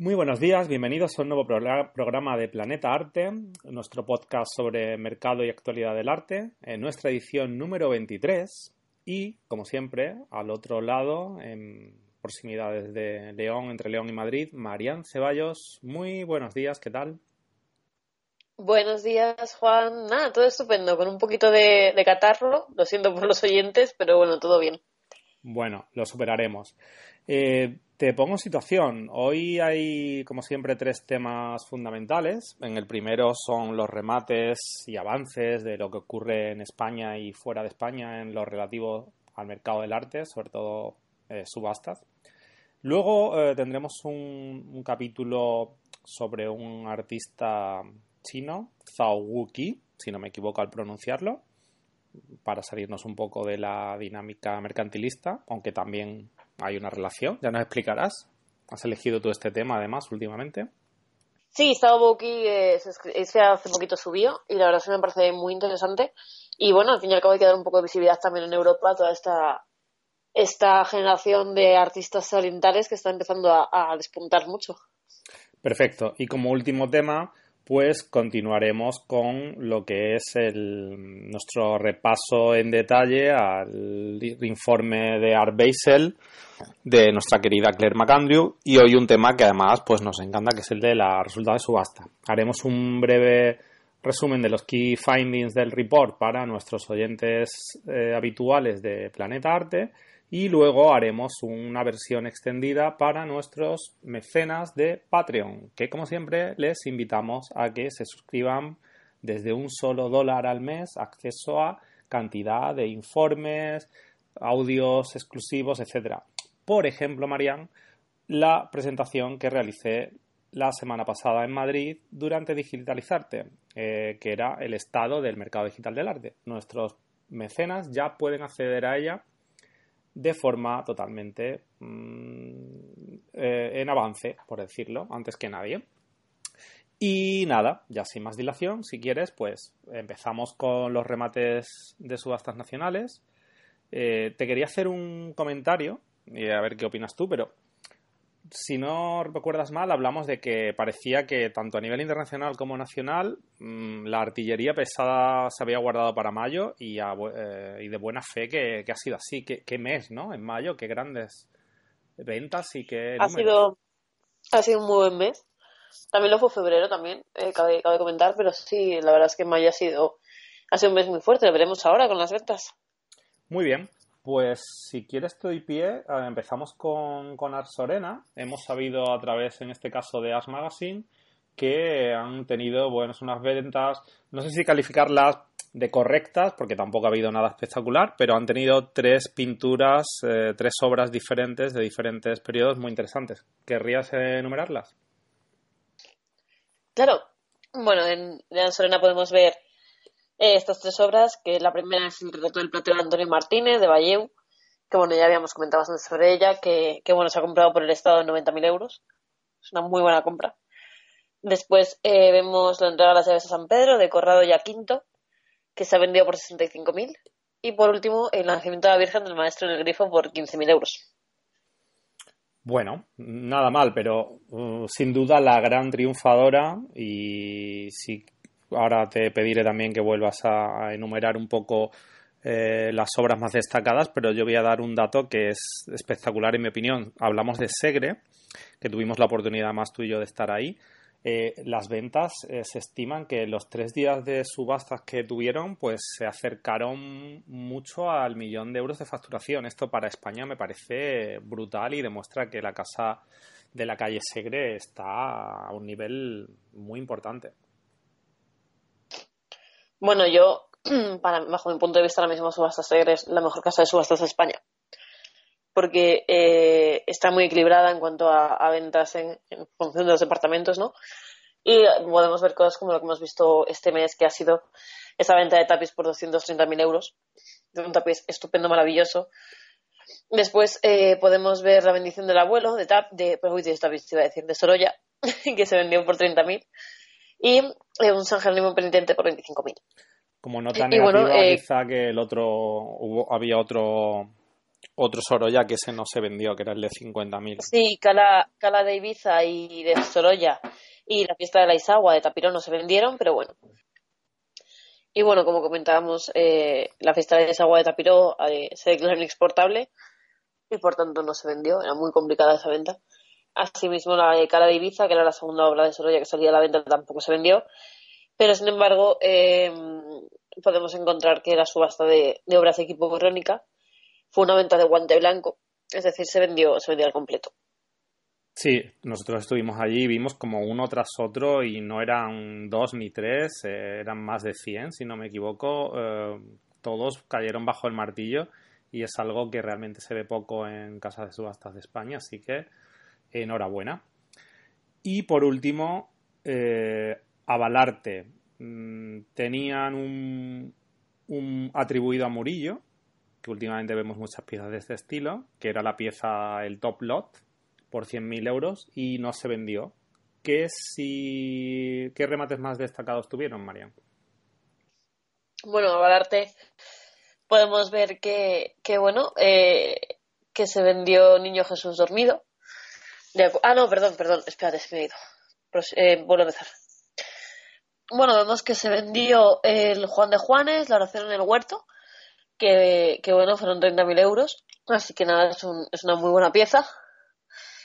Muy buenos días, bienvenidos a un nuevo programa de Planeta Arte, nuestro podcast sobre mercado y actualidad del arte, en nuestra edición número 23 y, como siempre, al otro lado, en proximidades de León, entre León y Madrid, Marian Ceballos. Muy buenos días, ¿qué tal? Buenos días, Juan. Nada, todo estupendo, con un poquito de, de catarro, lo siento por los oyentes, pero bueno, todo bien. Bueno, lo superaremos. Eh, te pongo situación. Hoy hay, como siempre, tres temas fundamentales. En el primero son los remates y avances de lo que ocurre en España y fuera de España en lo relativo al mercado del arte, sobre todo eh, subastas. Luego eh, tendremos un, capítulo sobre un artista chino, Zhao Wuki, si no me equivoco al pronunciarlo, para salirnos un poco de la dinámica mercantilista, aunque también hay una relación. Ya nos explicarás. Has elegido tú este tema, además, últimamente. Sí, Zhao aquí ese hace poquito subió y la verdad es que me parece muy interesante. Y bueno, al fin y al cabo hay que dar un poco de visibilidad también en Europa a toda esta, esta generación de artistas orientales que está empezando a despuntar mucho. Perfecto. Y como último tema, pues continuaremos con lo que es el, nuestro repaso en detalle al informe de Art Basel de nuestra querida Claire McAndrew y hoy un tema que además pues nos encanta que es el de la resulta de subasta. Haremos un breve resumen de los key findings del report para nuestros oyentes eh, habituales de Planeta Arte y luego haremos una versión extendida para nuestros mecenas de Patreon, que como siempre les invitamos a que se suscriban desde un solo dólar al mes, acceso a cantidad de informes, audios exclusivos, etc. Por ejemplo, Marian, la presentación que realicé la semana pasada en Madrid durante Digitalizarte, eh, que era el estado del mercado digital del arte. Nuestros mecenas ya pueden acceder a ella de forma totalmente mm, eh, en avance, por decirlo, antes que nadie. Y nada, ya sin más dilación, si quieres, pues empezamos con los remates de subastas nacionales. Eh, te quería hacer un comentario, y a ver qué opinas tú, pero si no recuerdas mal, hablamos de que parecía que tanto a nivel internacional como nacional mm, la artillería pesada se había guardado para mayo y, eh, y de buena fe que, ha sido así. ¿Qué, mes, ¿no? En mayo, qué grandes ventas y qué. Ha sido, ha sido un muy buen mes. También lo fue febrero, también, eh, cabe, cabe, comentar, pero sí, la verdad es que mayo ha sido, ha sido un mes muy fuerte. Lo veremos ahora con las ventas. Muy bien. Pues si quieres te doy pie, empezamos con, con Ars Sorena. Hemos sabido a través, en este caso, de Ars Magazine, que han tenido, bueno, unas ventas, no sé si calificarlas de correctas, porque tampoco ha habido nada espectacular, pero han tenido tres pinturas, eh, tres obras diferentes de diferentes periodos muy interesantes. ¿Querrías enumerarlas? Claro. Bueno, en, en Sorena podemos ver eh, estas tres obras, que la primera es el retrato del platero de Antonio Martínez, de Valleu, que bueno, ya habíamos comentado bastante sobre ella, que, bueno, se ha comprado por el Estado en 90.000 euros. Es una muy buena compra. Después eh, vemos la entrega de las llaves a San Pedro, de Corrado y Quinto, que se ha vendido por 65.000. Y por último, el nacimiento de la Virgen del Maestro en el Grifo por 15.000 euros. Bueno, nada mal, pero uh, sin duda la gran triunfadora y si ahora te pediré también que vuelvas a, enumerar un poco eh, las obras más destacadas, pero yo voy a dar un dato que es espectacular en mi opinión. Hablamos de Segre, que tuvimos la oportunidad más tú y yo de estar ahí. Eh, las ventas eh, se estiman que los tres días de subastas que tuvieron pues se acercaron mucho al millón de euros de facturación. Esto para España me parece brutal y demuestra que la casa de la calle Segre está a un nivel muy importante. Bueno, yo, para, bajo mi punto de vista, ahora mismo Subastas Segre es la mejor casa de subastas de España. Porque eh, está muy equilibrada en cuanto a, ventas en, función de los departamentos, ¿no? Y podemos ver cosas como lo que hemos visto este mes, que ha sido esa venta de tapiz por 230.000 euros. De un tapiz estupendo, maravilloso. Después eh, podemos ver la bendición del abuelo, de tap, de, uy, de iba a decir, de Sorolla, que se vendió por 30.000 y eh, un San Jerónimo penitente por 25.000. Como nota negativa, bueno, eh, quizá que el otro, hubo, había otro otro Sorolla que ese no se vendió, que era el de 50.000. Sí, Cala, Cala de Ibiza y de Sorolla y la fiesta de la Isagua de Tapirón no se vendieron, pero bueno. Y bueno, como comentábamos, eh, la fiesta de Isagua de Tapiró eh, se declaró inexportable y por tanto no se vendió, era muy complicada esa venta. Asimismo, la de Cala de Ibiza, que era la segunda obra de Sorolla que salía a la venta, tampoco se vendió. Pero sin embargo, eh, podemos encontrar que la subasta de, obras de equipo crónica fue una venta de guante blanco, es decir, se vendió, se vendió al completo. Sí, nosotros estuvimos allí y vimos como uno tras otro y no eran dos ni tres, eh, eran más de 100, si no me equivoco. Eh, todos cayeron bajo el martillo y es algo que realmente se ve poco en casas de subastas de España, así que enhorabuena. Y por último, eh, Avalarte. Mm, tenían un, atribuido a Murillo, que últimamente vemos muchas piezas de este estilo, que era la pieza, el top lot, por 100.000 euros y no se vendió. ¿Qué, si... ¿Qué remates más destacados tuvieron, Marian? Bueno, a Valarte podemos ver que, que bueno, eh, que se vendió Niño Jesús Dormido. Ah, no, perdón, perdón, espérate, se me ha ido. Eh, vuelvo a empezar. Bueno, vemos que se vendió el Juan de Juanes, la oración en el huerto, que, que bueno, fueron 30.000 euros. Así que nada, es, un, es una muy buena pieza.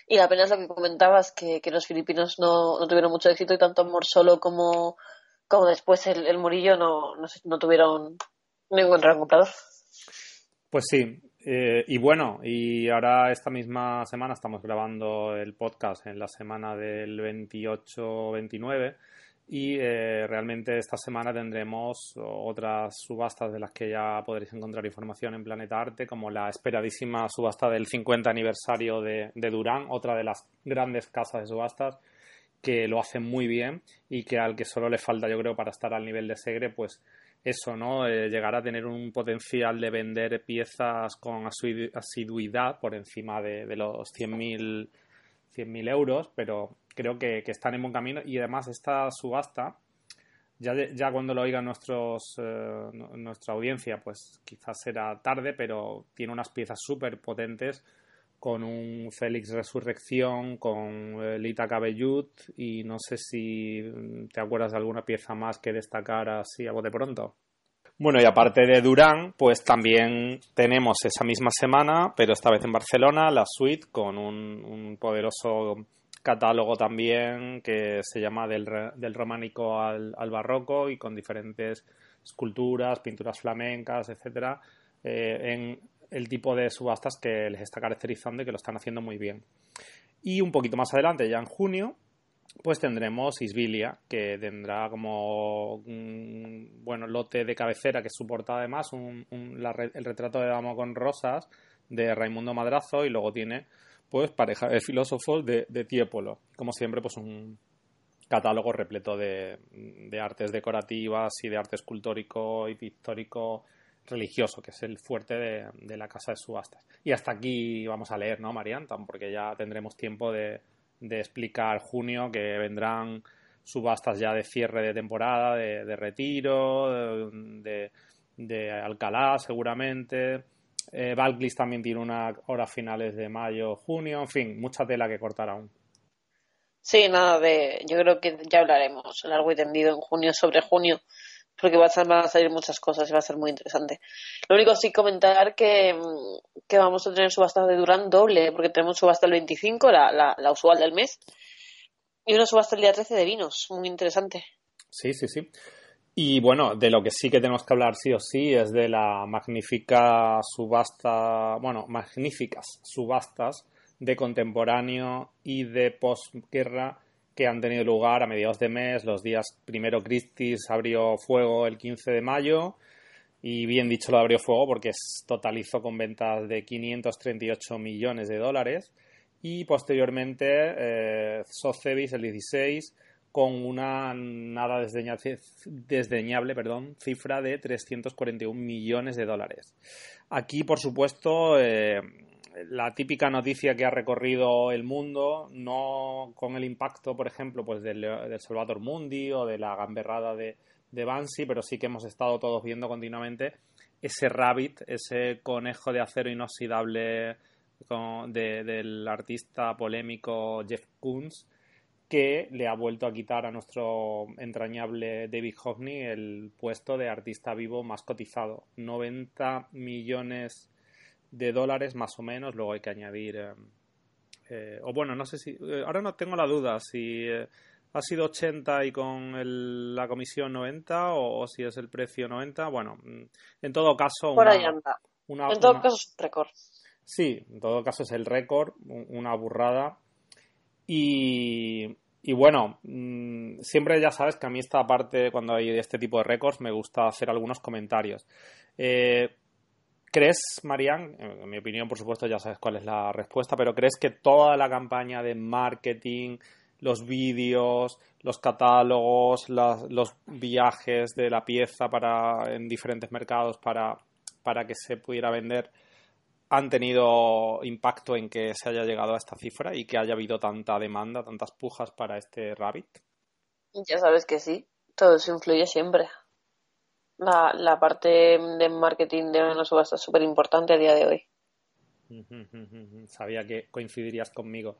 Y la pena es lo que comentabas, que, los filipinos no, no, tuvieron mucho éxito y tanto Amor Solo como, como después el, el Murillo no, no, no tuvieron, no encontraron comprador. Pues sí, eh, y bueno, y ahora esta misma semana estamos grabando el podcast en la semana del 28-29 y eh, realmente esta semana tendremos otras subastas de las que ya podréis encontrar información en Planeta Arte, como la esperadísima subasta del 50 aniversario de, Durán, otra de las grandes casas de subastas que lo hace muy bien y que al que solo le falta, yo creo, para estar al nivel de Segre, pues eso, ¿no? Eh, llegar a tener un potencial de vender piezas con asiduidad por encima de, de los 100.000 100.000 euros, pero creo que, están en buen camino y además esta subasta, ya, ya cuando lo oiga nuestros, eh, nuestra audiencia, pues quizás será tarde, pero tiene unas piezas súper potentes con un Félix Resurrección, con eh, Lita Cabellut y no sé si te acuerdas de alguna pieza más que destacar así a de pronto. Bueno, y aparte de Durán, pues también tenemos esa misma semana, pero esta vez en Barcelona, la suite con un, poderoso catálogo también que se llama del, del románico al, barroco y con diferentes esculturas, pinturas flamencas, etcétera, eh, en el tipo de subastas que les está caracterizando y que lo están haciendo muy bien. Y un poquito más adelante, ya en junio, pues tendremos Isbilia, que tendrá como un bueno lote de cabecera, que portada además, un, el retrato de Dama con rosas de Raimundo Madrazo y luego tiene pues pareja de filósofos de, de Tiepolo. Como siempre, pues un catálogo repleto de, artes decorativas y de arte escultórico y pictórico religioso, que es el fuerte de, la casa de subastas. Y hasta aquí vamos a leer, ¿no, Mariantan? Porque ya tendremos tiempo de, explicar junio, que vendrán subastas ya de cierre de temporada, de, retiro, de, de, Alcalá seguramente. Eh, también tiene una hora finales de mayo, junio, en fin, mucha tela que cortar aún. Sí, nada de. Yo creo que ya hablaremos largo y tendido en junio sobre junio porque va a van a salir muchas cosas y va a ser muy interesante. Lo único sí comentar que, mm, vamos a tener subasta de Durán doble, porque tenemos subasta el 25, la, la, la usual del mes, y una subasta el día 13 de vinos, muy interesante. Sí, sí, sí. Y bueno, de lo que sí que tenemos que hablar sí o sí es de la magnífica subasta, bueno, magníficas subastas de contemporáneo y de posguerra que han tenido lugar a mediados de mes. Los días primero Christie's abrió fuego el 15 de mayo y bien dicho lo abrió fuego porque totalizó con ventas de 538 millones de dólares y posteriormente eh, Sotheby's el 16 con una nada desdeñable, cifra de 341 millones de dólares. Aquí, por supuesto, eh, la típica noticia que ha recorrido el mundo, no con el impacto, por ejemplo, pues del, Salvador Mundi o de la gamberrada de, de Bansi, pero sí que hemos estado todos viendo continuamente ese Rabbit, ese conejo de acero inoxidable del artista polémico Jeff Koons, que le ha vuelto a quitar a nuestro entrañable David Hockney el puesto de artista vivo más cotizado. 90 millones de dólares más o menos, luego hay que añadir... Eh, eh, o bueno, no sé si... Eh, ahora no tengo la duda si ha sido 80 y con la comisión 90 o, si es el precio 90. Bueno, mm, en todo caso... Por ahí anda. en todo caso es un récord. Sí, en todo caso es el récord, una burrada. Y, y bueno, mm, siempre ya sabes que a mí esta parte, cuando hay este tipo de récords, me gusta hacer algunos comentarios. Eh, ¿Crees, Marian, en mi opinión, por supuesto, ya sabes cuál es la respuesta, pero crees que toda la campaña de marketing, los vídeos, los catálogos, los viajes de la pieza para en diferentes mercados para, para que se pudiera vender, han tenido impacto en que se haya llegado a esta cifra y que haya habido tanta demanda, tantas pujas para este Rabbit? Ya sabes que sí, todo eso influye siempre. La, la parte de marketing de una subasta es súper importante a día de hoy. Sabía que coincidirías conmigo.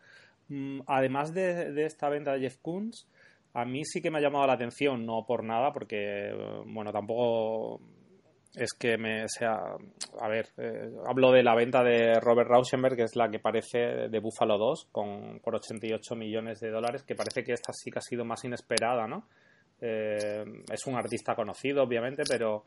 Mm, además de, de esta venta de Jeff Koons, a mí sí que me ha llamado la atención, no por nada, porque, bueno, tampoco es que me sea. A ver, eh, hablo de la venta de Robert Rauschenberg, que es la que parece de Buffalo 2, con, por 88 millones de dólares, que parece que esta sí que ha sido más inesperada, ¿no? Eh, es un artista conocido, obviamente, pero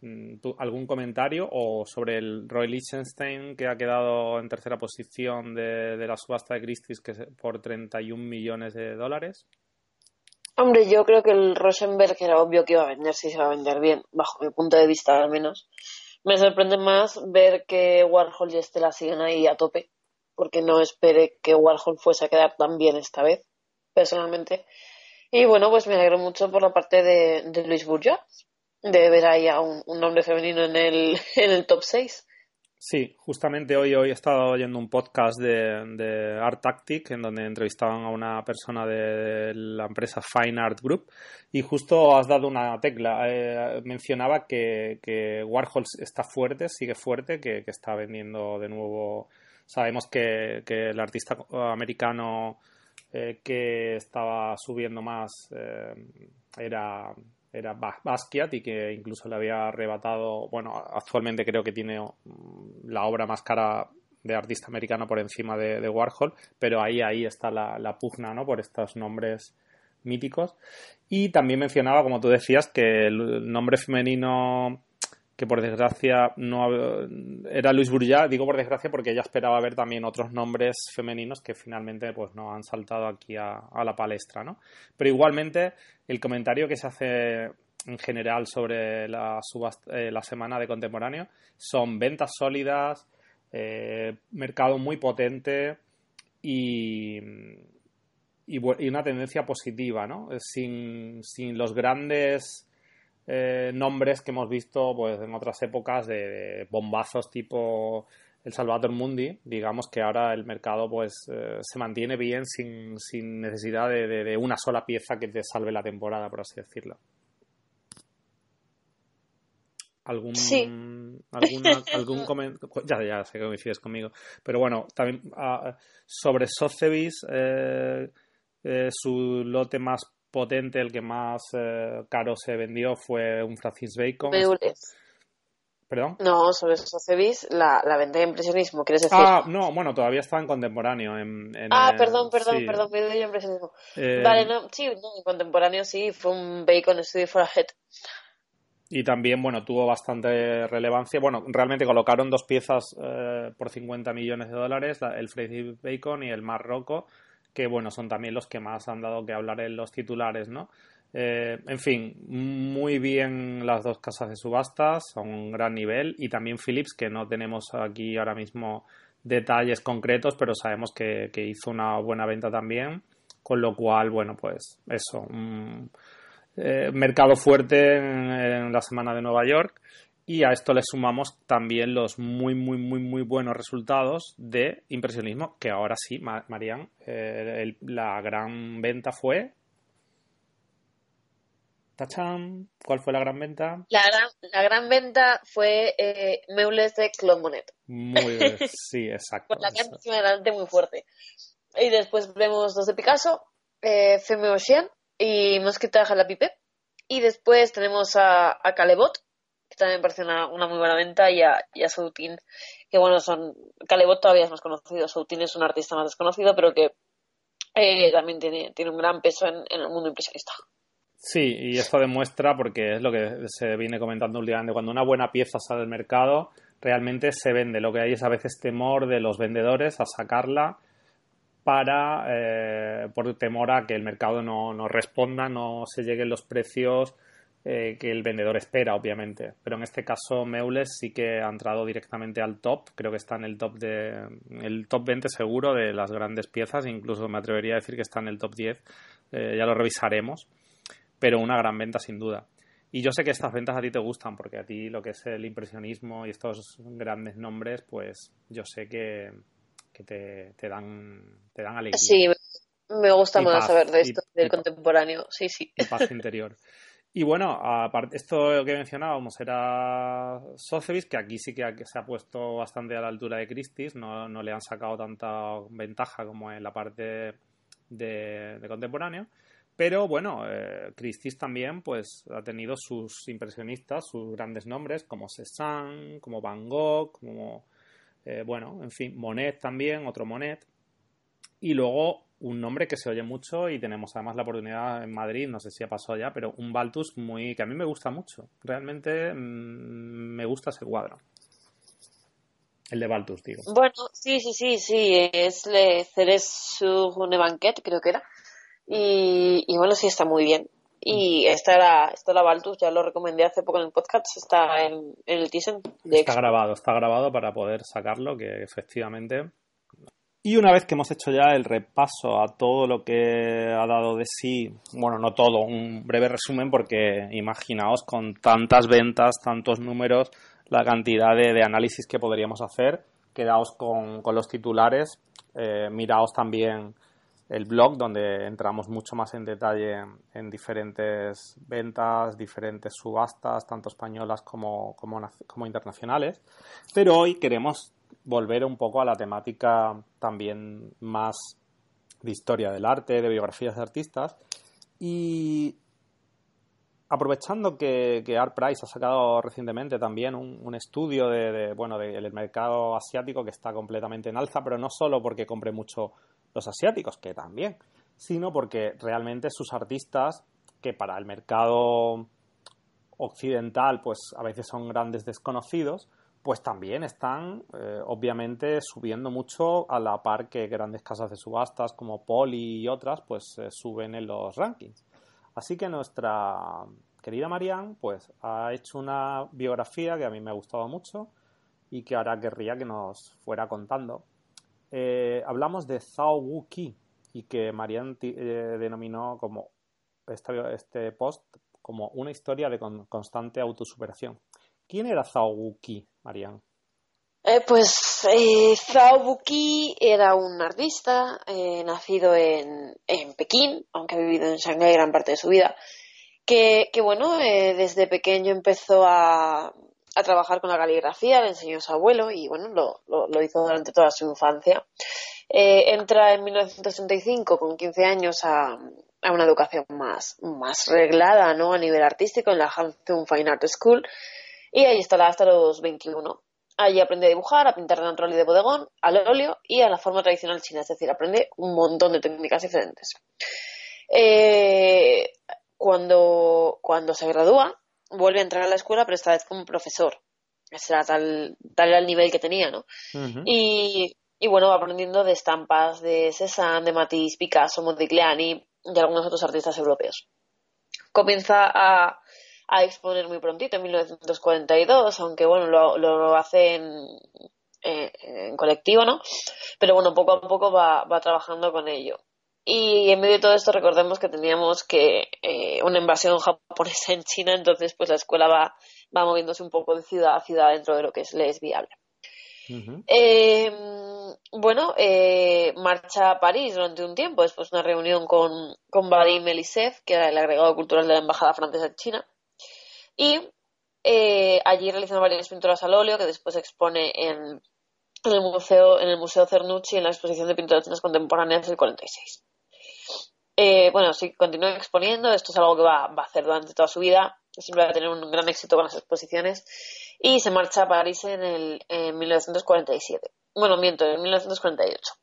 mm, ¿algún comentario o sobre el Roy Lichtenstein que ha quedado en tercera posición de, la subasta de Christie's que por 31 millones de dólares? Hombre, yo creo que el Rosenberg era obvio que iba a vender, si se va a vender bien, bajo mi punto de vista al menos. Me sorprende más ver que Warhol y Estela siguen ahí a tope, porque no esperé que Warhol fuese a quedar tan bien esta vez, personalmente. Y bueno, pues me alegro mucho por la parte de, de Luis Bourgeois, de ver ahí a un, un nombre femenino en el, en el top 6. Sí, justamente hoy, hoy he estado oyendo un podcast de, Art Tactic en donde entrevistaban a una persona de la empresa Fine Art Group y justo has dado una tecla. Eh, mencionaba que, Warhol está fuerte, sigue fuerte, que, está vendiendo de nuevo. Sabemos que, el artista americano eh, que estaba subiendo más eh, era era Basquiat y que incluso le había arrebatado, bueno, actualmente creo que tiene mm, la obra más cara de artista americano por encima de, Warhol, pero ahí, ahí está la, la, pugna, ¿no? Por estos nombres míticos. Y también mencionaba, como tú decías, que el nombre femenino que por desgracia no era Luis Bourgeat, digo por desgracia porque ella esperaba ver también otros nombres femeninos que finalmente pues no han saltado aquí a, la palestra, ¿no? Pero igualmente el comentario que se hace en general sobre la, eh, la semana de contemporáneo son ventas sólidas, eh, mercado muy potente y, y, una tendencia positiva, ¿no? Sin, sin los grandes eh, nombres que hemos visto pues en otras épocas de, bombazos tipo el Salvador Mundi, digamos que ahora el mercado pues eh, se mantiene bien sin, sin necesidad de, una sola pieza que te salve la temporada, por así decirlo. ¿Algún, sí. algún comentario? Ya, ya sé que coincides conmigo. Pero bueno, también ah, sobre Sotheby's, eh, su lote más potente, el que más eh, caro se vendió fue un Francis Bacon. ¿Perdón? No, sobre Sotheby's, la, la venta de impresionismo, ¿quieres decir? Ah, no, bueno, todavía está en contemporáneo. En, ah, perdón, perdón, perdón, me doy impresionismo. Eh, vale, no, sí, en contemporáneo sí, fue un Bacon Study for a Head. Y también, bueno, tuvo bastante relevancia. Bueno, realmente colocaron dos piezas eh, por 50 millones de dólares, el Francis Bacon y el Marroco que bueno, son también los que más han dado que hablar en los titulares, ¿no? Eh, en fin, muy bien las dos casas de subastas, a un gran nivel, y también Philips, que no tenemos aquí ahora mismo detalles concretos, pero sabemos que, hizo una buena venta también, con lo cual, bueno, pues eso, un eh, mercado fuerte en, la semana de Nueva York y a esto le sumamos también los muy, muy, muy, muy buenos resultados de impresionismo, que ahora sí, Marian, eh, la gran venta fue. ¡Tachán! ¿Cuál fue la gran venta? La gran, la gran venta fue eh, Meules de Claude Monet. Muy bien, sí, exacto. Con la cara adelante muy fuerte. Y después vemos dos de Picasso, eh, Femme Ocean y Mosquita Jalapipe. Y después tenemos a, a Calebot, también me parece una, muy buena venta, y a, y Soutin, que bueno, son. Calebot todavía es más conocido, Soutin es un artista más desconocido, pero que eh, también tiene, tiene un gran peso en, el mundo impresionista. Sí, y esto demuestra, porque es lo que se viene comentando últimamente, cuando una buena pieza sale al mercado, realmente se vende. Lo que hay es a veces temor de los vendedores a sacarla para, eh, por temor a que el mercado no, no responda, no se lleguen los precios eh, que el vendedor espera, obviamente. Pero en este caso, Meules sí que ha entrado directamente al top. Creo que está en el top de el top 20 seguro de las grandes piezas. Incluso me atrevería a decir que está en el top 10. Eh, ya lo revisaremos. Pero una gran venta sin duda. Y yo sé que estas ventas a ti te gustan, porque a ti lo que es el impresionismo y estos grandes nombres, pues yo sé que, te, te, dan, te dan alegría. Sí, me gusta más saber de esto, del contemporáneo. Sí, sí. Y paz interior. Y bueno, aparte, esto que mencionábamos era Sotheby's, que aquí sí que se ha puesto bastante a la altura de Christie's, no, no le han sacado tanta ventaja como en la parte de, contemporáneo. Pero bueno, eh, Christie's también pues ha tenido sus impresionistas, sus grandes nombres, como Cézanne, como Van Gogh, como, eh, bueno, en fin, Monet también, otro Monet. Y luego un nombre que se oye mucho y tenemos además la oportunidad en Madrid, no sé si ha pasado ya, pero un Baltus muy que a mí me gusta mucho. Realmente mm, me gusta ese cuadro. El de Baltus, digo. Bueno, sí, sí, sí, sí, es Le Ceres sur une banquette, creo que era. Y, bueno, sí, está muy bien. Y esta era, esta era Baltus, ya lo recomendé hace poco en el podcast, está en, el Thyssen. Está grabado, está grabado para poder sacarlo, que efectivamente y una vez que hemos hecho ya el repaso a todo lo que ha dado de sí, bueno, no todo, un breve resumen porque imaginaos con tantas ventas, tantos números, la cantidad de, análisis que podríamos hacer. Quedaos con, los titulares, eh, miraos también el blog donde entramos mucho más en detalle en diferentes ventas, diferentes subastas, tanto españolas como, como internacionales. Pero hoy queremos volver un poco a la temática también más de historia del arte, de biografías de artistas. Y aprovechando que, que Art Price ha sacado recientemente también un, estudio de, bueno del mercado asiático que está completamente en alza, pero no solo porque compre mucho los asiáticos, que también, sino porque realmente sus artistas, que para el mercado occidental, pues a veces son grandes desconocidos, pues también están eh, obviamente subiendo mucho a la par que grandes casas de subastas como Poli y otras pues eh, suben en los rankings. Así que nuestra querida Marianne pues ha hecho una biografía que a mí me ha gustado mucho y que ahora querría que nos fuera contando. Eh, hablamos de Zhao Wu Qi y que Marianne denominó como este, este post como una historia de constante autosuperación. ¿Quién era Zhao Wuqi, Marian? Eh, pues eh, Zhao Wuqi era un artista eh, nacido en, Pekín, aunque ha vivido en Shanghái gran parte de su vida, que, bueno, eh, desde pequeño empezó a, trabajar con la caligrafía, le enseñó a su abuelo y bueno, lo, hizo durante toda su infancia. entra en 1965 con 15 años a, una educación más, más reglada ¿no? a nivel artístico en la Hanzhong Fine Art School y ahí estará hasta los 21. Allí aprende a dibujar, a pintar de natural y de bodegón, al óleo y a la forma tradicional china, es decir, aprende un montón de técnicas diferentes. Eh, cuando, cuando se gradúa, vuelve a entrar a la escuela, pero esta vez como profesor. Ese era tal, tal era el nivel que tenía, ¿no? y, y, bueno, va aprendiendo de estampas de Cézanne, de Matisse, Picasso, Modigliani y algunos otros artistas europeos. Comienza a, a exponer muy prontito, en 1942, aunque bueno, lo, lo hace en, en, colectivo, ¿no? Pero bueno, poco a poco va, va trabajando con ello. Y en medio de todo esto recordemos que teníamos que eh, una invasión japonesa en China, entonces pues la escuela va, va moviéndose un poco de ciudad a ciudad dentro de lo que es, le es viable. Eh, bueno, eh, marcha a París durante un tiempo, después de una reunión con, con Vadim Elisev, que era el agregado cultural de la Embajada Francesa en China, y eh, allí realizando varias pinturas al óleo que después expone en, el museo en el museo Cernucci en la exposición de pinturas contemporáneas del 46. Eh, bueno, sí, continúa exponiendo, esto es algo que va, va, a hacer durante toda su vida, siempre va a tener un gran éxito con las exposiciones y se marcha a París en, el, en 1947. Bueno, miento, en 1948.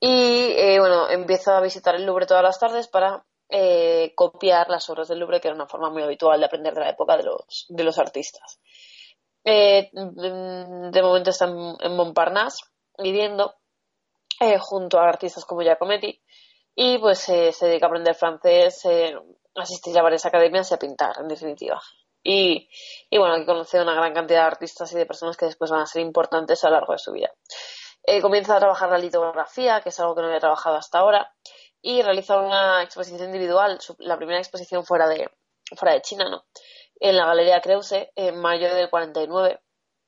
Y eh, bueno, empieza a visitar el Louvre todas las tardes para eh, copiar las obras del Louvre, que era una forma muy habitual de aprender de la época de los, de los artistas. Eh, de momento está en Montparnasse viviendo junto a artistas como Giacometti y pues se dedica a aprender francés, asistir a varias academias y a pintar, en definitiva. Y, bueno, aquí conoce una gran cantidad de artistas y de personas que después van a ser importantes a lo largo de su vida. Eh, comienza a trabajar la litografía, que es algo que no había trabajado hasta ahora, y realiza una exposición individual, la primera exposición fuera de, fuera de China, ¿no? En la Galería Creuse, en mayo del 49,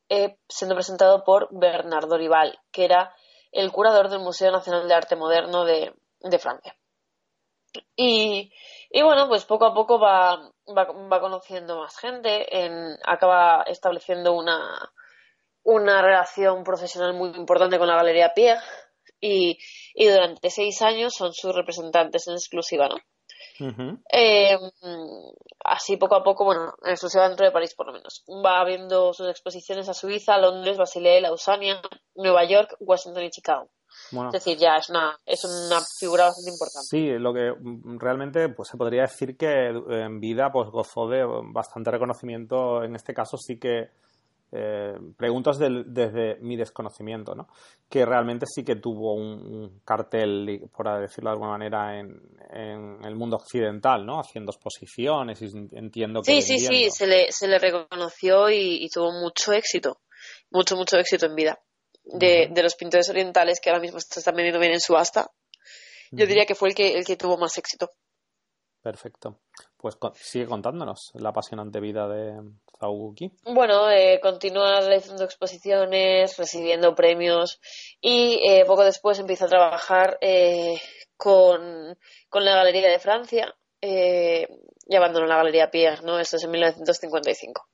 eh, siendo presentado por Bernardo Rival, que era el curador del Museo Nacional de Arte Moderno de, de Francia. Y, y bueno, pues poco a poco va, va, va conociendo más gente, en, acaba estableciendo una, una relación profesional muy importante con la Galería Pierre y, y durante seis años son sus representantes en exclusiva, ¿no? eh, así poco a poco, bueno, en exclusiva dentro de París por lo menos. Va viendo sus exposiciones a Suiza, Londres, Basilea, Lausania, Nueva York, Washington y Chicago es decir, ya es una, es una figura bastante importante. Sí, lo que mm, realmente pues se podría decir que en vida pues gozó de bastante reconocimiento. En este caso sí que eh, preguntas desde mi desconocimiento, ¿no? Que realmente sí que tuvo un, cartel, por decirlo de alguna manera, en, en, el mundo occidental, ¿no? Haciendo exposiciones y entiendo que. Sí, sí, sí, se le, se le reconoció y tuvo mucho éxito. Mucho, mucho éxito en vida de, de, los pintores orientales que ahora mismo se están vendiendo bien en subasta, yo diría que fue el que, el que tuvo más éxito. Perfecto. Pues sigue contándonos la apasionante vida de Zawuki. Bueno, eh, continúa realizando exposiciones, recibiendo premios y eh, poco después empieza a trabajar eh, con, con, la Galería de Francia eh, y abandonó la Galería Pierre, ¿no? Esto es en 1955.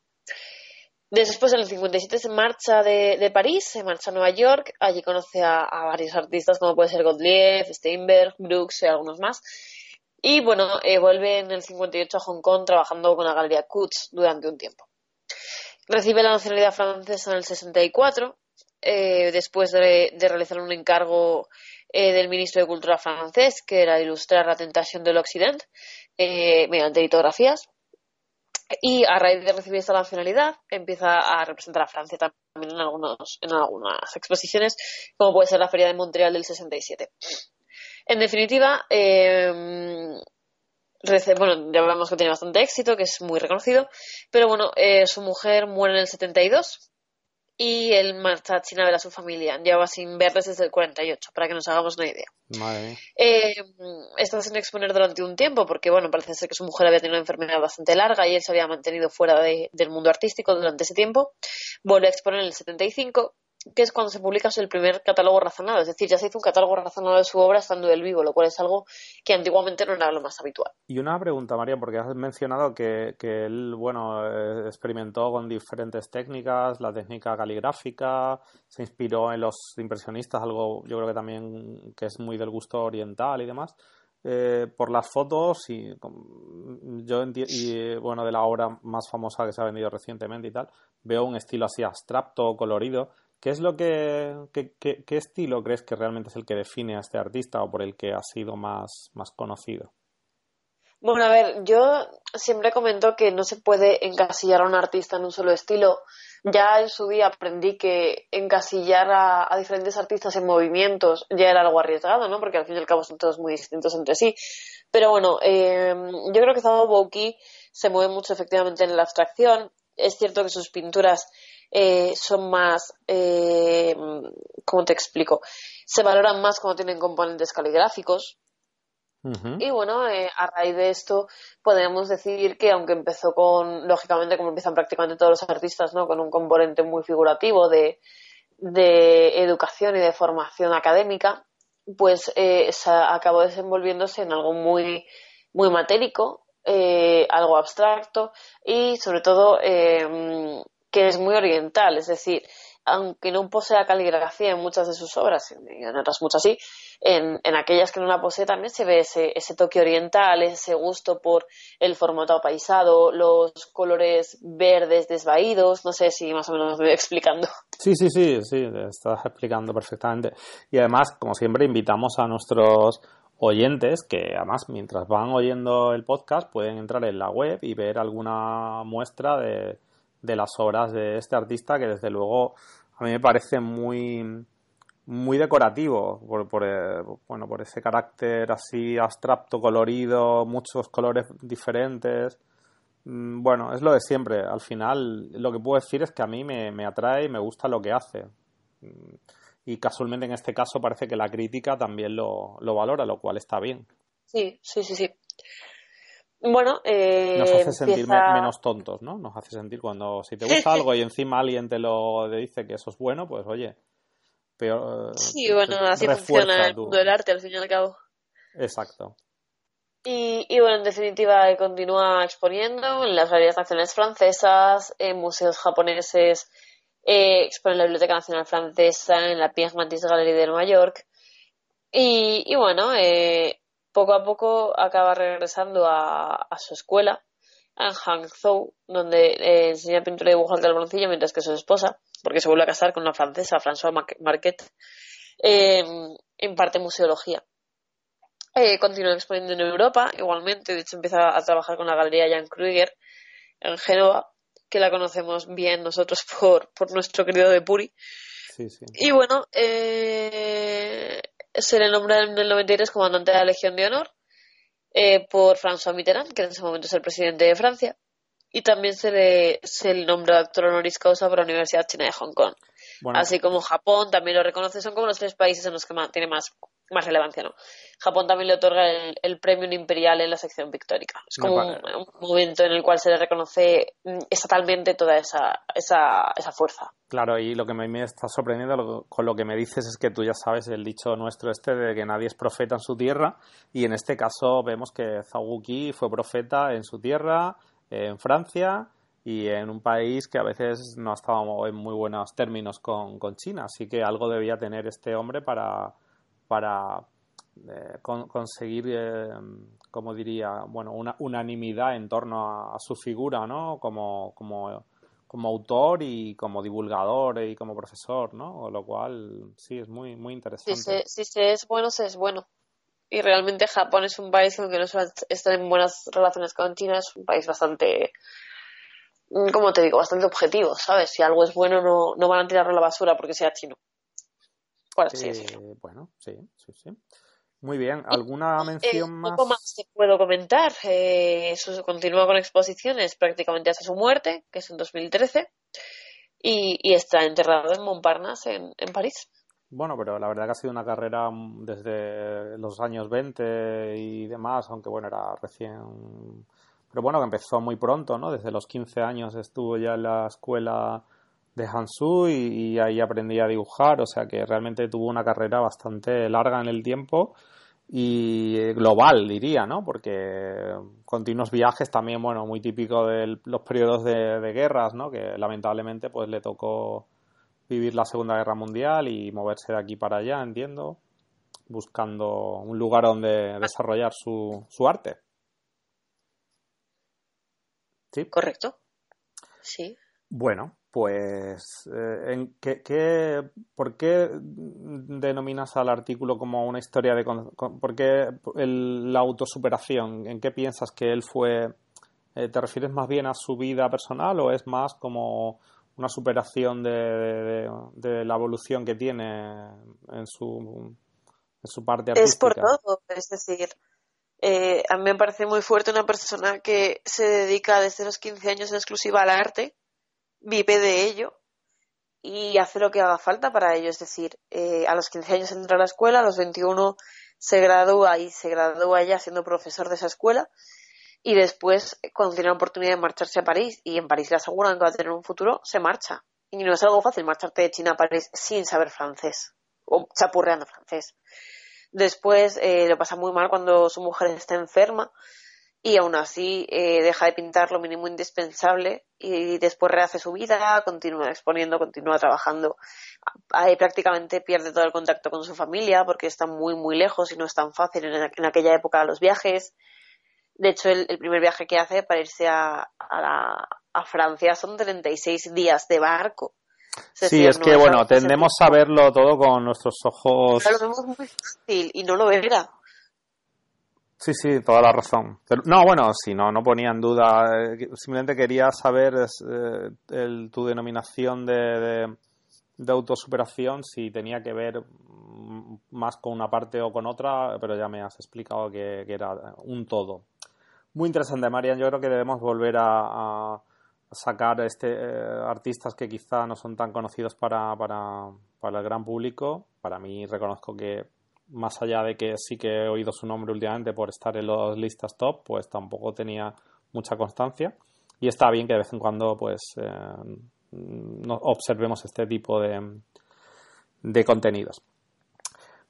Después, en el 57, se marcha de, París, se marcha a Nueva York. Allí conoce a, varios artistas, como puede ser Gottlieb, Steinberg, Brooks y algunos más. Y bueno, eh, vuelve en el 58 a Hong Kong trabajando con la Galería Kutz durante un tiempo. Recibe la nacionalidad francesa en el 64, eh, después de, realizar un encargo eh, del ministro de Cultura francés, que era ilustrar la tentación del Occidente mediante litografías. Y a raíz de recibir esta nacionalidad, empieza a representar a Francia también en, algunos, en algunas exposiciones, como puede ser la Feria de Montreal del 67. En definitiva, eh, bueno, ya hablamos que tiene bastante éxito, que es muy reconocido, pero bueno, eh, su mujer muere en el 72 y él marcha a China a ver a su familia. Lleva sin verles desde el 48, para que nos hagamos una idea. Madre. Eh, está sin exponer durante un tiempo porque, bueno, parece ser que su mujer había tenido una enfermedad bastante larga y él se había mantenido fuera del mundo artístico durante ese tiempo. Vuelve a exponer en el 75 que es cuando se publica el primer catálogo razonado. Es decir, ya se hizo un catálogo razonado de su obra estando él vivo, lo cual es algo que antiguamente no era lo más habitual. Y una pregunta, María, porque has mencionado que, que él, bueno, eh, experimentó con diferentes técnicas, la técnica caligráfica, se inspiró en los impresionistas, algo yo creo que también que es muy del gusto oriental y demás. Eh, por las fotos y yo y bueno de la obra más famosa que se ha vendido recientemente y tal veo un estilo así abstracto colorido ¿Qué es lo que, qué, estilo crees que realmente es el que define a este artista o por el que ha sido más, más conocido? Bueno, a ver, yo siempre comento que no se puede encasillar a un artista en un solo estilo. Ya en su día aprendí que encasillar a, diferentes artistas en movimientos ya era algo arriesgado, ¿no? Porque al fin y al cabo son todos muy distintos entre sí. Pero bueno, eh, yo creo que Zado Bouki se mueve mucho efectivamente en la abstracción. Es cierto que sus pinturas eh, son más, eh, ¿cómo te explico? Se valoran más cuando tienen componentes caligráficos. Y bueno, eh, a raíz de esto podemos decir que aunque empezó con, lógicamente como empiezan prácticamente todos los artistas, ¿no? Con un componente muy figurativo de, de educación y de formación académica, pues eh, acabó desenvolviéndose en algo muy, muy matérico, eh, algo abstracto y sobre todo eh, que es muy oriental, es decir, aunque no posea caligrafía en muchas de sus obras, en otras muchas sí, en, aquellas que no la posee también se ve ese, ese toque oriental, ese gusto por el formato apaisado, los colores verdes desvaídos, no sé si más o menos me estoy explicando. Sí, sí, sí, sí, estás explicando perfectamente. Y además, como siempre, invitamos a nuestros oyentes que además mientras van oyendo el podcast pueden entrar en la web y ver alguna muestra de de las obras de este artista que desde luego a mí me parece muy muy decorativo por, por, eh, bueno por ese carácter así abstracto colorido muchos colores diferentes. Mm, bueno es lo de siempre. Al final lo que puedo decir es que a mí me, me atrae y me gusta lo que hace. Mm, y casualmente en este caso parece que la crítica también lo, lo valora lo cual está bien. Sí sí sí sí bueno, eh, nos hace sentir menos tontos, ¿no? Nos hace sentir cuando si te gusta algo y encima alguien te lo dice que eso es bueno, pues oye, peor. Sí, bueno, así funciona el mundo del arte al fin y al cabo. Exacto. Y, y bueno, en definitiva, continúa exponiendo en las varias naciones francesas, en museos japoneses, eh, expone en la Biblioteca Nacional Francesa, en la Pierre Matisse Gallery de Nueva York. Y, y bueno, eh, poco a poco acaba regresando a, su escuela en Hangzhou, donde eh, enseña pintura y dibujo al carbonillo mientras que su esposa, porque se vuelve a casar con una francesa, François Marquette, eh, imparte museología. Eh, continúa exponiendo en Europa, igualmente, de hecho empieza a trabajar con la galería Jan Kruger en Génova, que la conocemos bien nosotros por, por nuestro querido de Puri. Y bueno, eh, se le nombra en el 93 comandante de la Legión de Honor eh, por François Mitterrand, que en ese momento es el presidente de Francia. Y también se le, se le nombra doctor honoris causa por la Universidad China de Hong Kong. Así como Japón también lo reconoce, son como los tres países en los que tiene más, más relevancia, ¿no? Japón también le otorga el, premio imperial en la sección pictórica. Es como un, momento en el cual se le reconoce mm, estatalmente toda esa, esa, esa fuerza. Claro, y lo que me, me está sorprendiendo con lo que me dices es que tú ya sabes el dicho nuestro este de que nadie es profeta en su tierra, y en este caso vemos que Zawuki fue profeta en su tierra, en Francia, y en un país que a veces no estábamos en muy buenos términos con, con China. Así que algo debía tener este hombre para, para eh, conseguir, eh, como diría, bueno, una unanimidad en torno a, su figura, ¿no? Como, como, como autor y como divulgador y como profesor, ¿no? Lo cual sí es muy, muy interesante. Si se, es bueno, se es bueno. Y realmente Japón es un país que aunque no está en buenas relaciones con China, es un país bastante como te digo, bastante objetivo, ¿sabes? Si algo es bueno, no, no van a tirarlo a la basura porque sea chino. Bueno, sí, sí, sí. Muy bien, ¿alguna eh, mención más? Poco más te puedo comentar. Eh, continúa con exposiciones prácticamente hasta su muerte, que es en 2013, y, y está enterrado en Montparnasse, en, en París. Bueno, pero la verdad que ha sido una carrera desde los años 20 y demás, aunque bueno, era recién pero bueno, que empezó muy pronto, ¿no? Desde los 15 años estuvo ya en la escuela de Hansu y, ahí aprendí a dibujar, o sea que realmente tuvo una carrera bastante larga en el tiempo y global, diría, ¿no? Porque continuos viajes también, bueno, muy típico de los periodos de, de, guerras, ¿no? Que lamentablemente pues le tocó vivir la Segunda Guerra Mundial y moverse de aquí para allá, entiendo, buscando un lugar donde desarrollar su, su arte. Correcto. Sí. Bueno, pues, eh, ¿en qué, por qué denominas al artículo como una historia de... ¿Por qué la autosuperación? ¿En qué piensas que él fue... Eh, ¿Te refieres más bien a su vida personal o es más como una superación de, la evolución que tiene en su, en su parte artística? Es por todo, es decir, eh, a mí me parece muy fuerte una persona que se dedica desde los 15 años en exclusiva al arte, vive de ello y hace lo que haga falta para ello. Es decir, eh, a los 15 años entra a la escuela, a los 21 se gradúa y se gradúa ya siendo profesor de esa escuela y después, cuando tiene la oportunidad de marcharse a París y en París le aseguran que va a tener un futuro, se marcha Y no es algo fácil marcharte de China a París sin saber francés o chapurreando francés. Después eh, lo pasa muy mal cuando su mujer está enferma y aún así eh, deja de pintar lo mínimo indispensable y después rehace su vida, continúa exponiendo, continúa trabajando. Ahí prácticamente pierde todo el contacto con su familia porque está muy, muy lejos y no es tan fácil en, aquella época los viajes. De hecho, el, primer viaje que hace para irse a, a, Francia son 36 días de barco. sí, es que, bueno, tendemos a verlo todo con nuestros ojos. lo vemos muy fácil y no lo era. Sí, sí, toda la razón. no, bueno, si no, no ponía en duda. Eh, simplemente quería saber eh, tu denominación de, de, autosuperación, si tenía que ver mm, más con una parte o con otra, pero ya me has explicado que, era un todo. Muy interesante, Marian. Yo creo que debemos volver a, sacar este, eh, artistas que quizá no son tan conocidos para, para, para el gran público. Para mí reconozco que más allá de que sí que he oído su nombre últimamente por estar en las listas top, pues tampoco tenía mucha constancia. Y está bien que de vez en cuando pues eh, observemos este tipo de, de contenidos.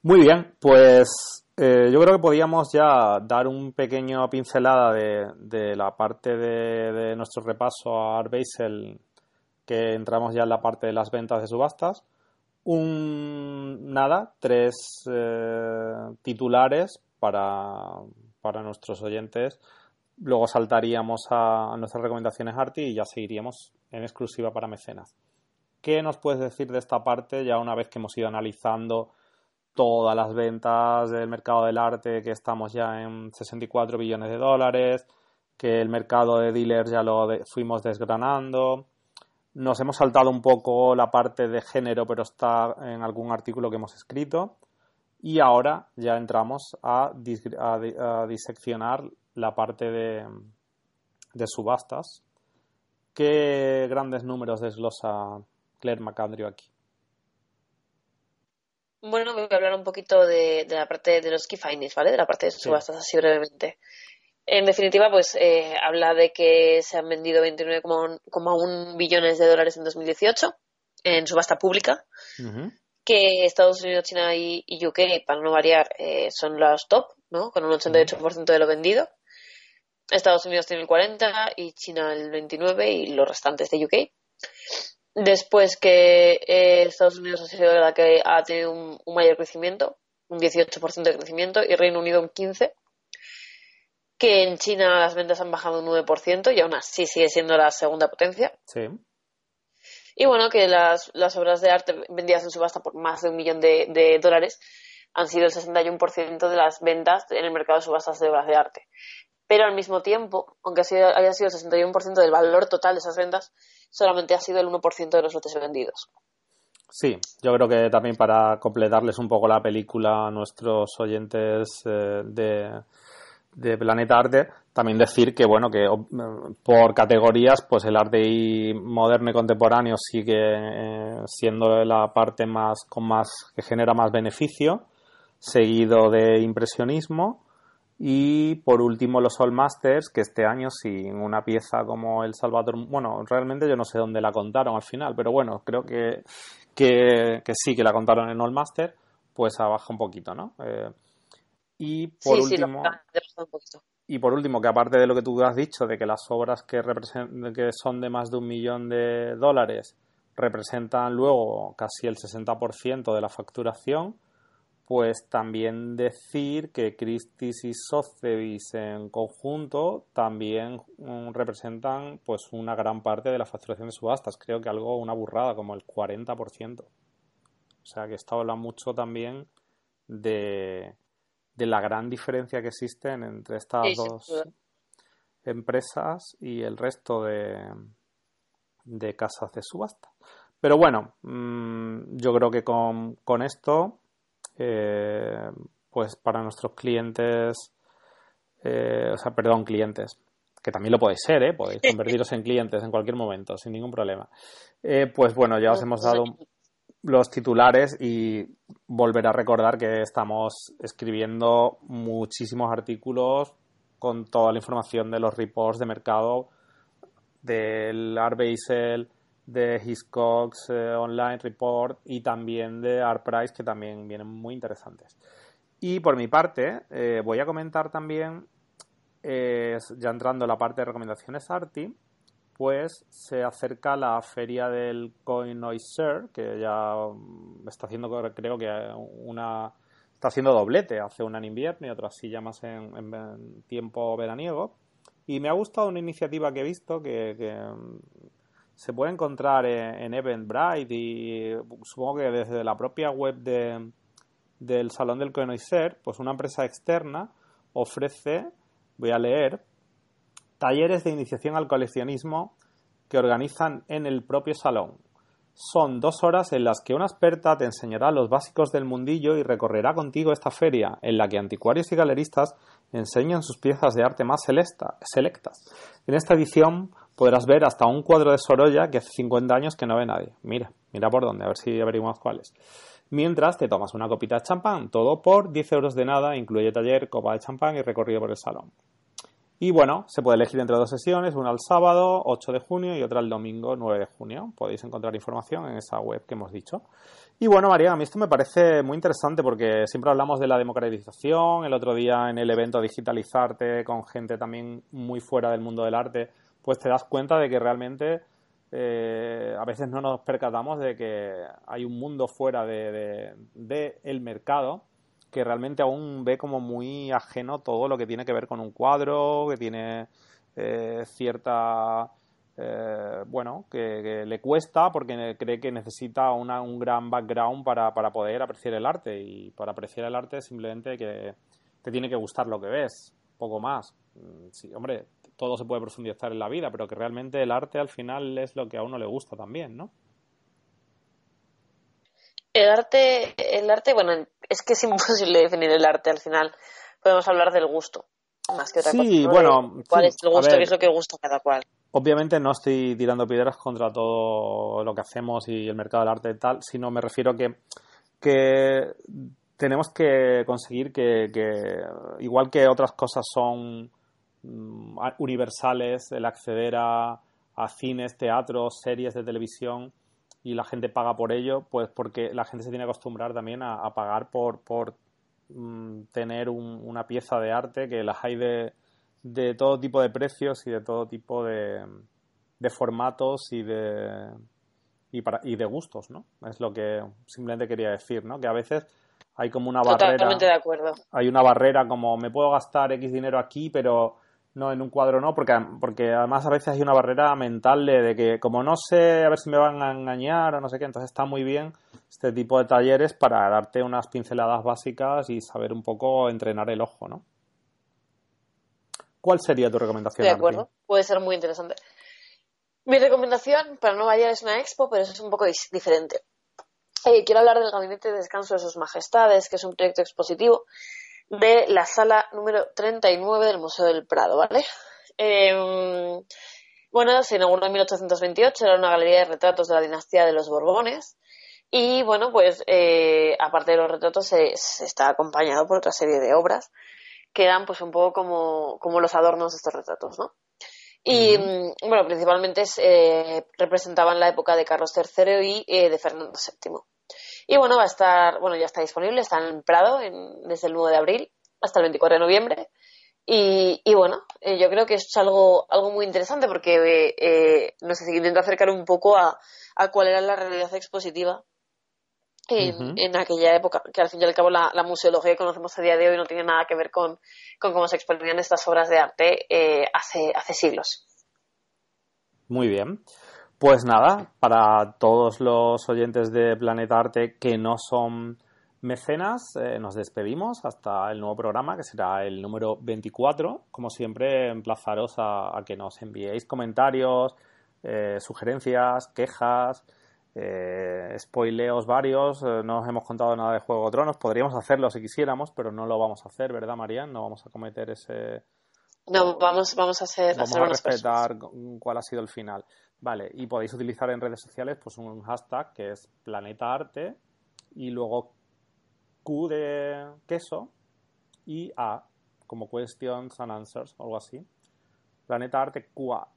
Muy bien, pues eh, yo creo que podíamos ya dar un pequeño pincelada de, la parte de, de, nuestro repaso a Art que entramos ya en la parte de las ventas de subastas un nada, tres eh, titulares para, para, nuestros oyentes. Luego saltaríamos a, nuestras recomendaciones Arti y ya seguiríamos en exclusiva para mecenas. ¿Qué nos puedes decir de esta parte ya una vez que hemos ido analizando todas las ventas del mercado del arte, que estamos ya en 64 billones de dólares, que el mercado de dealers ya lo fuimos desgranando, nos hemos saltado un poco la parte de género, pero está en algún artículo que hemos escrito. Y ahora ya entramos a, diseccionar la parte de, subastas. ¿Qué grandes números desglosa Claire McAndrew aquí? Bueno, voy a hablar un poquito de, la parte de los key findings, ¿vale? De la parte de subastas, así brevemente. En definitiva, pues eh, habla de que se han vendido 29,1 billones de dólares en 2018 en subasta pública, que Estados Unidos, China y, UK, para no variar, eh, son los top, ¿no? Con un 88% de lo vendido. Estados Unidos tiene el 40 y China el 29 y los restantes de UK. Después que eh, Estados Unidos ha sido la que ha tenido un, un mayor crecimiento, un 18% de crecimiento, y Reino Unido un 15% que en China las ventas han bajado un 9% y aún así sigue siendo la segunda potencia. Sí. Y bueno, que las, las obras de arte vendidas en subasta por más de un millón de, dólares han sido el 61% de las ventas en el mercado de subastas de obras de arte. Pero al mismo tiempo, aunque haya sido el 61% del valor total de esas ventas, solamente ha sido el 1% de los lotes vendidos. Sí, yo creo que también para completarles un poco la película a nuestros oyentes eh, de, de Planeta Arte, también decir que bueno que por categorías pues el arte moderno y contemporáneo sigue eh, siendo la parte más con más que genera más beneficio, seguido de impresionismo y por último los All Masters que este año sin una pieza como el Salvador, bueno realmente yo no sé dónde la contaron al final, pero bueno creo que que, sí que la contaron en All Master, pues abajo un poquito, ¿no? Eh, y por último, y por último, que aparte de lo que tú has dicho, de que las obras que, que son de más de un millón de dólares representan luego casi el 60% de la facturación, pues también decir que Christie's y Sotheby's en conjunto también mm, representan pues una gran parte de la facturación de subastas. Creo que algo, una burrada, como el 40%. O sea que esto habla mucho también de, de la gran diferencia que existe entre estas dos empresas y el resto de, de casas de subasta. Pero bueno, mm, yo creo que con, con esto, eh, pues para nuestros clientes, eh, o sea, perdón, clientes, que también lo podéis ser, ¿eh? podéis convertiros en clientes en cualquier momento, sin ningún problema. Eh, pues bueno, ya os hemos dado los titulares y volver a recordar que estamos escribiendo muchísimos artículos con toda la información de los reports de mercado del Art de Hiscox eh, Online Report y también de ArtPrice, que también vienen muy interesantes. Y por mi parte, eh, voy a comentar también, ya entrando en la parte de recomendaciones Arti, pues se acerca la feria del CoinOiser, que ya mm, está haciendo, creo que una está haciendo doblete, hace una en invierno y otra así ya más en, tiempo veraniego. Y me ha gustado una iniciativa que he visto que, mm, se puede encontrar en, Eventbrite y supongo que desde la propia web de, del Salón del Conocer, pues una empresa externa ofrece, voy a leer, talleres de iniciación al coleccionismo que organizan en el propio salón. Son dos horas en las que una experta te enseñará los básicos del mundillo y recorrerá contigo esta feria, en la que anticuarios y galeristas enseñan sus piezas de arte más selectas. En esta edición podrás ver hasta un cuadro de Sorolla que hace 50 años que no ve nadie. Mira, mira por dónde, a ver si averiguamos cuáles. Mientras te tomas una copita de champán, todo por 10 euros de nada, incluye taller, copa de champán y recorrido por el salón. Y bueno, se puede elegir entre dos sesiones, una el sábado 8 de junio y otra el domingo 9 de junio. Podéis encontrar información en esa web que hemos dicho. Y bueno, María, a mí esto me parece muy interesante porque siempre hablamos de la democratización. El otro día en el evento Digitalizarte con gente también muy fuera del mundo del arte, pues te das cuenta de que realmente eh, a veces no nos percatamos de que hay un mundo fuera de, de el mercado que realmente aún ve como muy ajeno todo lo que tiene que ver con un cuadro, que tiene eh, cierta... Eh, bueno, que, le cuesta porque cree que necesita un gran background para, para poder apreciar el arte y para apreciar el arte simplemente que te tiene que gustar lo que ves, poco más. Mm, sí, hombre, todo se puede profundizar en la vida, pero que realmente el arte al final es lo que a uno le gusta también, ¿no? El arte, el arte, bueno, es que es imposible definir el arte al final. Podemos hablar del gusto, más que otra sí, bueno, ¿Cuál es el gusto? ¿Qué es lo que gusta cada cual? Obviamente no estoy tirando piedras contra todo lo que hacemos y el mercado del arte y tal, sino me refiero que, que tenemos que conseguir que, que, igual que otras cosas son mm, universales, el acceder a, a cines, teatros, series de televisión, y la gente paga por ello, pues porque la gente se tiene que acostumbrar también a, pagar por, por mm, tener una pieza de arte que las hay de, de todo tipo de precios y de todo tipo de, de formatos y de y, para, y de gustos, ¿no? Es lo que simplemente quería decir, ¿no? Que a veces hay como una barrera. de acuerdo. Hay una barrera como me puedo gastar X dinero aquí, pero no, en un cuadro no, porque, porque además a veces hay una barrera mental de, que como no sé a ver si me van a engañar o no sé qué, entonces está muy bien este tipo de talleres para darte unas pinceladas básicas y saber un poco entrenar el ojo, ¿no? ¿Cuál sería tu recomendación? De acuerdo, puede ser muy interesante. Mi recomendación para no vayar es una expo, pero eso es un poco diferente. Eh, quiero hablar del Gabinete de Descanso de Sus Majestades, que es un proyecto expositivo de la sala número 39 del Museo del Prado, ¿vale? Em, bueno, se inauguró en 1828, era una galería de retratos de la dinastía de los Borbones. Y bueno, pues eh, aparte de los retratos, se, está acompañado por otra serie de obras que eran pues un poco como, como los adornos de estos retratos, ¿no? Y mm, bueno, principalmente eh, representaban la época de Carlos III y eh, de Fernando VII. Y bueno, va a estar, bueno, ya está disponible, está en Prado desde el 9 de abril hasta el 24 de noviembre. Y, bueno, eh, yo creo que es algo, algo muy interesante porque eh, nos intenta acercar un poco a, cuál era la realidad expositiva en, aquella época, que al fin y al cabo la, museología que conocemos a día de hoy no tiene nada que ver con, cómo se exponían estas obras de arte eh, hace, hace siglos. Muy bien. Pues nada, para todos los oyentes de Planeta Arte que no son mecenas, eh, nos despedimos hasta el nuevo programa, que será el número 24. Como siempre, emplazaros a, que nos enviéis comentarios, eh, sugerencias, quejas, eh, spoileos varios. no os hemos contado nada de Juego de Tronos. Podríamos hacerlo si quisiéramos, pero no lo vamos a hacer, ¿verdad, Marian? No vamos a cometer ese... No, vamos, vamos a hacer... Vamos a respetar cuál ha sido el final. Vale, y podéis utilizar en redes sociales pues un hashtag que es Planeta Arte y luego Q de queso y A como questions and answers o algo así. Planeta Arte QA.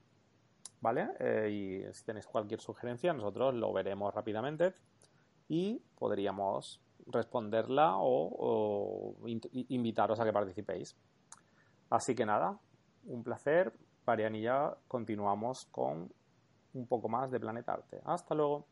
¿vale? Eh, y si tenéis cualquier sugerencia, nosotros lo veremos rápidamente y podríamos responderla o, invitaros a que participéis. Así que nada, un placer. Marian y ya continuamos con un poco más de Planeta Arte. Hasta luego.